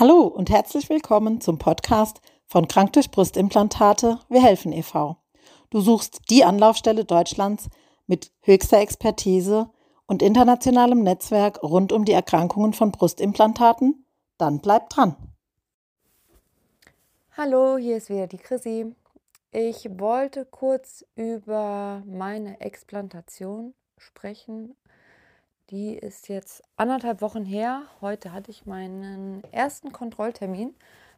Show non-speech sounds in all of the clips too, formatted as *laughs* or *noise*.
Hallo und herzlich willkommen zum Podcast von Krank durch Brustimplantate Wir helfen e.V. Du suchst die Anlaufstelle Deutschlands mit höchster Expertise und internationalem Netzwerk rund um die Erkrankungen von Brustimplantaten? Dann bleib dran. Hallo, hier ist wieder die Chrissy. Ich wollte kurz über meine Explantation sprechen. Die ist jetzt anderthalb Wochen her. Heute hatte ich meinen ersten Kontrolltermin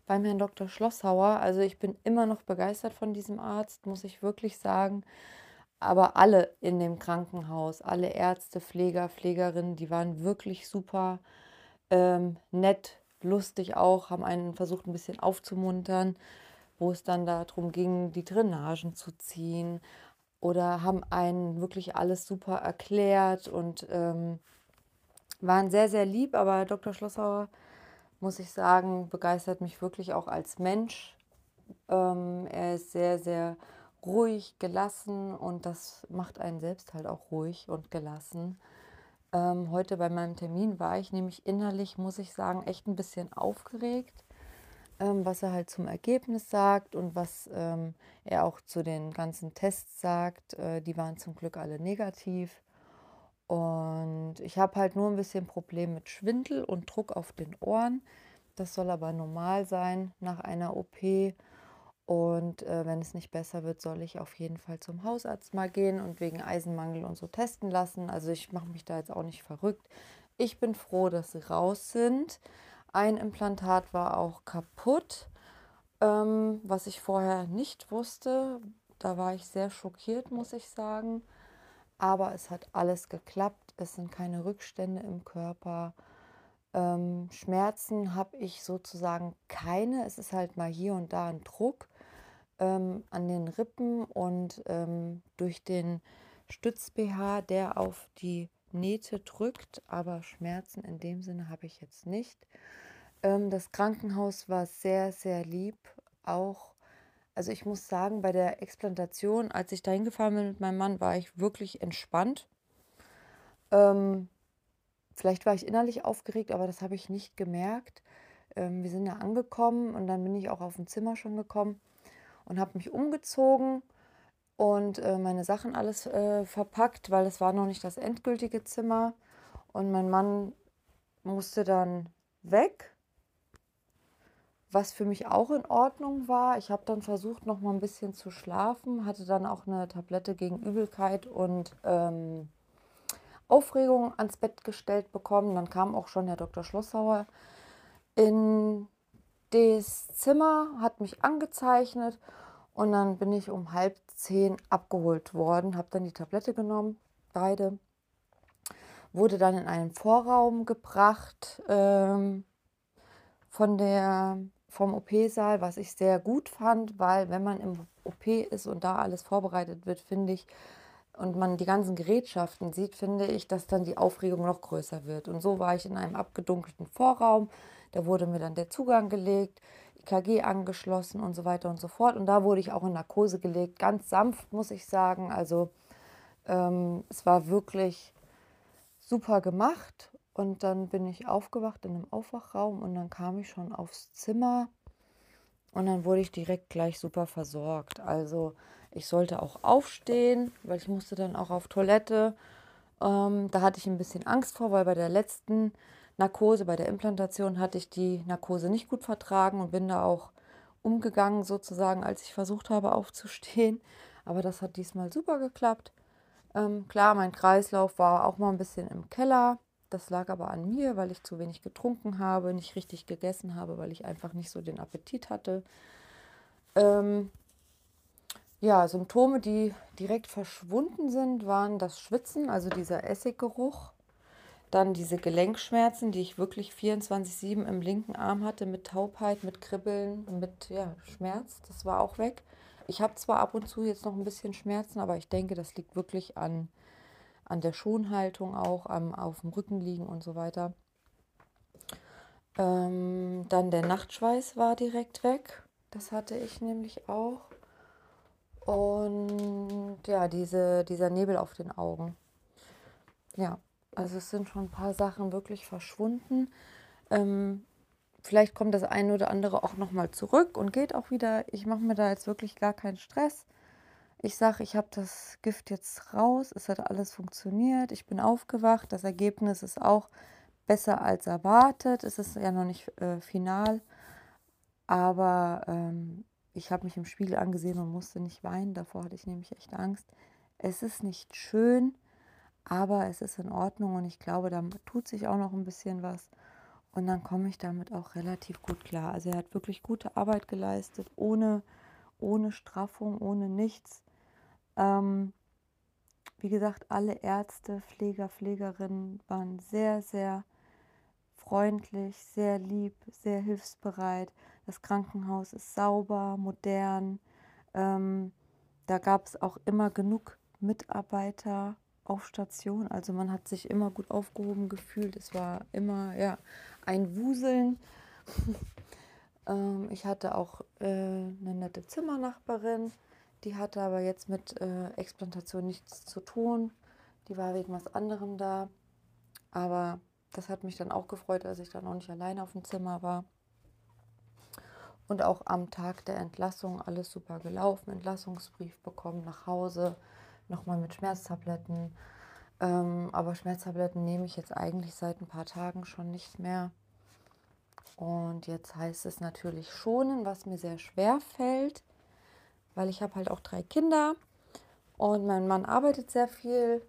beim Herrn Dr. Schlosshauer. Also ich bin immer noch begeistert von diesem Arzt, muss ich wirklich sagen. Aber alle in dem Krankenhaus, alle Ärzte, Pfleger, Pflegerinnen, die waren wirklich super ähm, nett, lustig auch, haben einen versucht ein bisschen aufzumuntern, wo es dann darum ging, die Drainagen zu ziehen oder haben einen wirklich alles super erklärt und ähm, waren sehr, sehr lieb. Aber Dr. Schlossauer, muss ich sagen, begeistert mich wirklich auch als Mensch. Ähm, er ist sehr, sehr ruhig, gelassen und das macht einen selbst halt auch ruhig und gelassen. Ähm, heute bei meinem Termin war ich nämlich innerlich, muss ich sagen, echt ein bisschen aufgeregt, ähm, was er halt zum Ergebnis sagt und was ähm, er auch zu den ganzen Tests sagt. Äh, die waren zum Glück alle negativ. Und ich habe halt nur ein bisschen Problem mit Schwindel und Druck auf den Ohren. Das soll aber normal sein nach einer OP. Und äh, wenn es nicht besser wird, soll ich auf jeden Fall zum Hausarzt mal gehen und wegen Eisenmangel und so testen lassen. Also ich mache mich da jetzt auch nicht verrückt. Ich bin froh, dass sie raus sind. Ein Implantat war auch kaputt, ähm, was ich vorher nicht wusste. Da war ich sehr schockiert, muss ich sagen. Aber es hat alles geklappt. Es sind keine Rückstände im Körper. Ähm, Schmerzen habe ich sozusagen keine. Es ist halt mal hier und da ein Druck ähm, an den Rippen und ähm, durch den Stütz-BH, der auf die Nähte drückt, aber Schmerzen in dem Sinne habe ich jetzt nicht. Ähm, das Krankenhaus war sehr, sehr lieb. Auch, also ich muss sagen, bei der Explantation, als ich da hingefahren bin mit meinem Mann, war ich wirklich entspannt. Ähm, vielleicht war ich innerlich aufgeregt, aber das habe ich nicht gemerkt. Ähm, wir sind ja angekommen und dann bin ich auch auf dem Zimmer schon gekommen und habe mich umgezogen und äh, meine Sachen alles äh, verpackt, weil es war noch nicht das endgültige Zimmer. Und mein Mann musste dann weg, was für mich auch in Ordnung war. Ich habe dann versucht, noch mal ein bisschen zu schlafen, hatte dann auch eine Tablette gegen Übelkeit und ähm, Aufregung ans Bett gestellt bekommen. Dann kam auch schon der Dr. Schlosshauer in das Zimmer, hat mich angezeichnet und dann bin ich um halb zehn abgeholt worden, habe dann die Tablette genommen, beide, wurde dann in einen Vorraum gebracht ähm, von der, vom OP-Saal, was ich sehr gut fand, weil wenn man im OP ist und da alles vorbereitet wird, finde ich, und man die ganzen Gerätschaften sieht, finde ich, dass dann die Aufregung noch größer wird. Und so war ich in einem abgedunkelten Vorraum. Da wurde mir dann der Zugang gelegt, EKG angeschlossen und so weiter und so fort. Und da wurde ich auch in Narkose gelegt, ganz sanft, muss ich sagen. Also ähm, es war wirklich super gemacht. Und dann bin ich aufgewacht in einem Aufwachraum und dann kam ich schon aufs Zimmer und dann wurde ich direkt gleich super versorgt. Also ich sollte auch aufstehen, weil ich musste dann auch auf Toilette. Ähm, da hatte ich ein bisschen Angst vor, weil bei der letzten Narkose, bei der Implantation hatte ich die Narkose nicht gut vertragen und bin da auch umgegangen sozusagen, als ich versucht habe aufzustehen. Aber das hat diesmal super geklappt. Ähm, klar, mein Kreislauf war auch mal ein bisschen im Keller. Das lag aber an mir, weil ich zu wenig getrunken habe, nicht richtig gegessen habe, weil ich einfach nicht so den Appetit hatte. Ähm, ja, Symptome, die direkt verschwunden sind, waren das Schwitzen, also dieser Essiggeruch dann diese Gelenkschmerzen, die ich wirklich 24-7 im linken Arm hatte, mit Taubheit, mit Kribbeln, mit ja, Schmerz. Das war auch weg. Ich habe zwar ab und zu jetzt noch ein bisschen Schmerzen, aber ich denke, das liegt wirklich an, an der Schonhaltung auch, am auf dem Rücken liegen und so weiter. Ähm, dann der Nachtschweiß war direkt weg. Das hatte ich nämlich auch. Und ja, diese, dieser Nebel auf den Augen. Ja, also es sind schon ein paar Sachen wirklich verschwunden. Ähm, vielleicht kommt das eine oder andere auch nochmal zurück und geht auch wieder. Ich mache mir da jetzt wirklich gar keinen Stress. Ich sage, ich habe das Gift jetzt raus, es hat alles funktioniert, ich bin aufgewacht, das Ergebnis ist auch besser als erwartet, es ist ja noch nicht äh, final, aber ähm, ich habe mich im Spiegel angesehen und musste nicht weinen, davor hatte ich nämlich echt Angst. Es ist nicht schön, aber es ist in Ordnung und ich glaube, da tut sich auch noch ein bisschen was. Und dann komme ich damit auch relativ gut klar. Also er hat wirklich gute Arbeit geleistet, ohne, ohne Straffung, ohne nichts. Ähm, wie gesagt, alle Ärzte, Pfleger, Pflegerinnen waren sehr, sehr freundlich, sehr lieb, sehr hilfsbereit. Das Krankenhaus ist sauber, modern. Ähm, da gab es auch immer genug Mitarbeiter auf Station. Also man hat sich immer gut aufgehoben gefühlt. Es war immer ja, ein Wuseln. *laughs* ähm, ich hatte auch äh, eine nette Zimmernachbarin. Die hatte aber jetzt mit äh, Explantation nichts zu tun. Die war wegen was anderem da. Aber das hat mich dann auch gefreut, als ich dann auch nicht alleine auf dem Zimmer war. Und auch am Tag der Entlassung alles super gelaufen. Entlassungsbrief bekommen nach Hause, nochmal mit Schmerztabletten. Ähm, aber Schmerztabletten nehme ich jetzt eigentlich seit ein paar Tagen schon nicht mehr. Und jetzt heißt es natürlich schonen, was mir sehr schwer fällt weil ich habe halt auch drei Kinder und mein Mann arbeitet sehr viel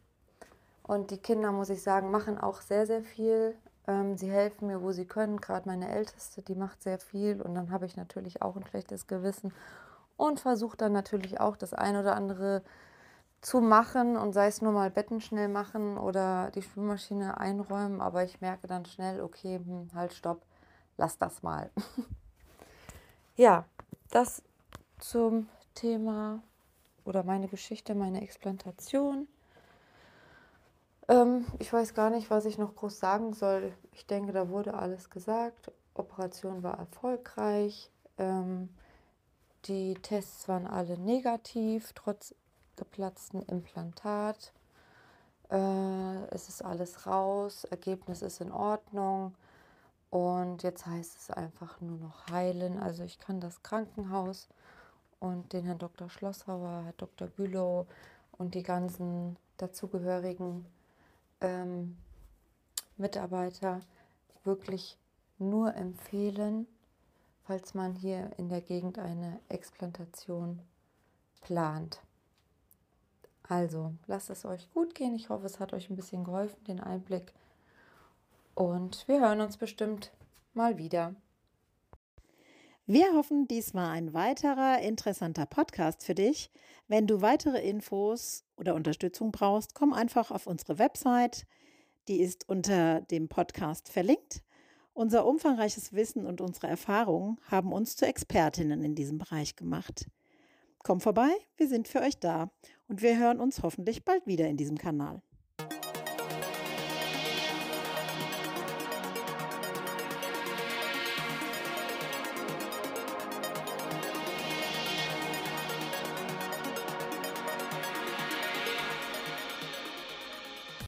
und die Kinder, muss ich sagen, machen auch sehr, sehr viel. Ähm, sie helfen mir, wo sie können. Gerade meine Älteste, die macht sehr viel und dann habe ich natürlich auch ein schlechtes Gewissen und versuche dann natürlich auch das ein oder andere zu machen und sei es nur mal Betten schnell machen oder die Spülmaschine einräumen, aber ich merke dann schnell, okay, hm, halt, stopp, lass das mal. *laughs* ja, das zum Thema oder meine Geschichte, meine Explantation. Ähm, ich weiß gar nicht, was ich noch groß sagen soll. Ich denke, da wurde alles gesagt. Operation war erfolgreich. Ähm, die Tests waren alle negativ, trotz geplatzten Implantat. Äh, es ist alles raus, Ergebnis ist in Ordnung. Und jetzt heißt es einfach nur noch heilen. Also ich kann das Krankenhaus und den Herrn Dr. Schlosshauer, Herr Dr. Bülow und die ganzen dazugehörigen ähm, Mitarbeiter wirklich nur empfehlen, falls man hier in der Gegend eine Explantation plant. Also, lasst es euch gut gehen. Ich hoffe, es hat euch ein bisschen geholfen, den Einblick. Und wir hören uns bestimmt mal wieder. Wir hoffen, dies war ein weiterer interessanter Podcast für dich. Wenn du weitere Infos oder Unterstützung brauchst, komm einfach auf unsere Website. Die ist unter dem Podcast verlinkt. Unser umfangreiches Wissen und unsere Erfahrungen haben uns zu Expertinnen in diesem Bereich gemacht. Komm vorbei, wir sind für euch da und wir hören uns hoffentlich bald wieder in diesem Kanal.